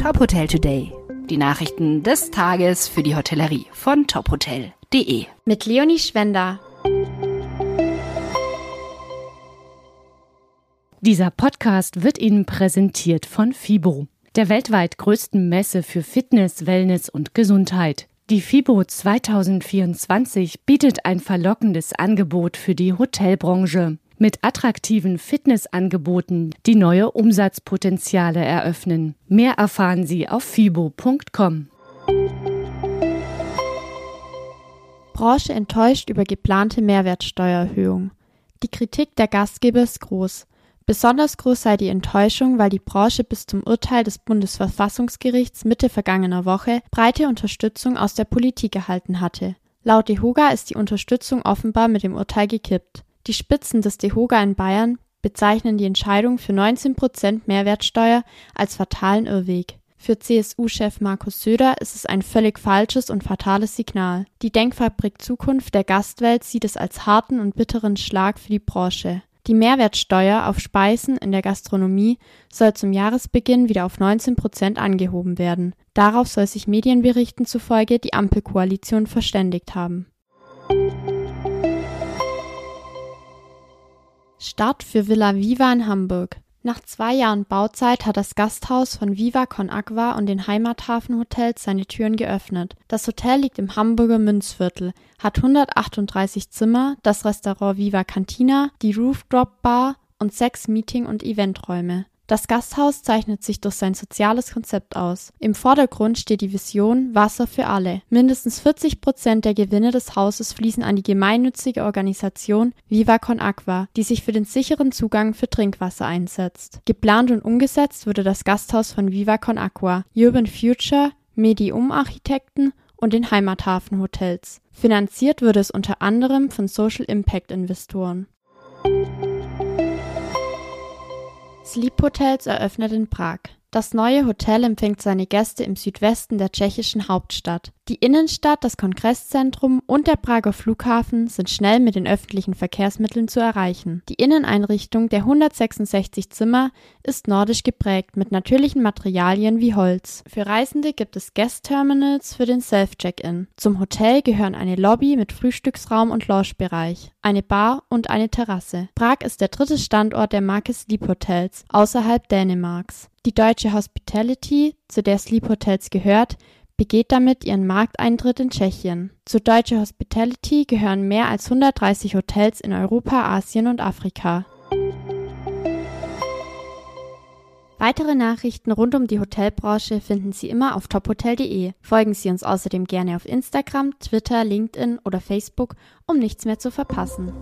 Top Hotel Today. Die Nachrichten des Tages für die Hotellerie von tophotel.de. Mit Leonie Schwender. Dieser Podcast wird Ihnen präsentiert von FIBO, der weltweit größten Messe für Fitness, Wellness und Gesundheit. Die FIBO 2024 bietet ein verlockendes Angebot für die Hotelbranche mit attraktiven Fitnessangeboten, die neue Umsatzpotenziale eröffnen. Mehr erfahren Sie auf fibo.com. Branche enttäuscht über geplante Mehrwertsteuererhöhung. Die Kritik der Gastgeber ist groß. Besonders groß sei die Enttäuschung, weil die Branche bis zum Urteil des Bundesverfassungsgerichts Mitte vergangener Woche breite Unterstützung aus der Politik erhalten hatte. Laut DeHoga ist die Unterstützung offenbar mit dem Urteil gekippt. Die Spitzen des DeHoga in Bayern bezeichnen die Entscheidung für 19 Prozent Mehrwertsteuer als fatalen Irrweg. Für CSU-Chef Markus Söder ist es ein völlig falsches und fatales Signal. Die Denkfabrik Zukunft der Gastwelt sieht es als harten und bitteren Schlag für die Branche. Die Mehrwertsteuer auf Speisen in der Gastronomie soll zum Jahresbeginn wieder auf 19 Prozent angehoben werden. Darauf soll sich Medienberichten zufolge die Ampelkoalition verständigt haben. Start für Villa Viva in Hamburg. Nach zwei Jahren Bauzeit hat das Gasthaus von Viva Con Agua und den Heimathafen Hotels seine Türen geöffnet. Das Hotel liegt im Hamburger Münzviertel, hat 138 Zimmer, das Restaurant Viva Cantina, die Rooftop Bar und sechs Meeting- und Eventräume. Das Gasthaus zeichnet sich durch sein soziales Konzept aus. Im Vordergrund steht die Vision Wasser für alle. Mindestens 40 Prozent der Gewinne des Hauses fließen an die gemeinnützige Organisation Viva Con Aqua, die sich für den sicheren Zugang für Trinkwasser einsetzt. Geplant und umgesetzt wurde das Gasthaus von Viva Con Aqua, Urban Future, Medium Architekten und den Heimathafen Hotels. Finanziert wurde es unter anderem von Social Impact Investoren. Sleep Hotels eröffnet in Prag. Das neue Hotel empfängt seine Gäste im Südwesten der tschechischen Hauptstadt. Die Innenstadt, das Kongresszentrum und der Prager Flughafen sind schnell mit den öffentlichen Verkehrsmitteln zu erreichen. Die Inneneinrichtung der 166 Zimmer ist nordisch geprägt mit natürlichen Materialien wie Holz. Für Reisende gibt es Guest-Terminals für den Self-Check-In. Zum Hotel gehören eine Lobby mit Frühstücksraum und Loungebereich, eine Bar und eine Terrasse. Prag ist der dritte Standort der Marke Sleep Hotels außerhalb Dänemarks. Die deutsche Hospitality, zu der Sleep Hotels gehört, begeht damit ihren Markteintritt in Tschechien. Zu Deutsche Hospitality gehören mehr als 130 Hotels in Europa, Asien und Afrika. Weitere Nachrichten rund um die Hotelbranche finden Sie immer auf tophotel.de. Folgen Sie uns außerdem gerne auf Instagram, Twitter, LinkedIn oder Facebook, um nichts mehr zu verpassen.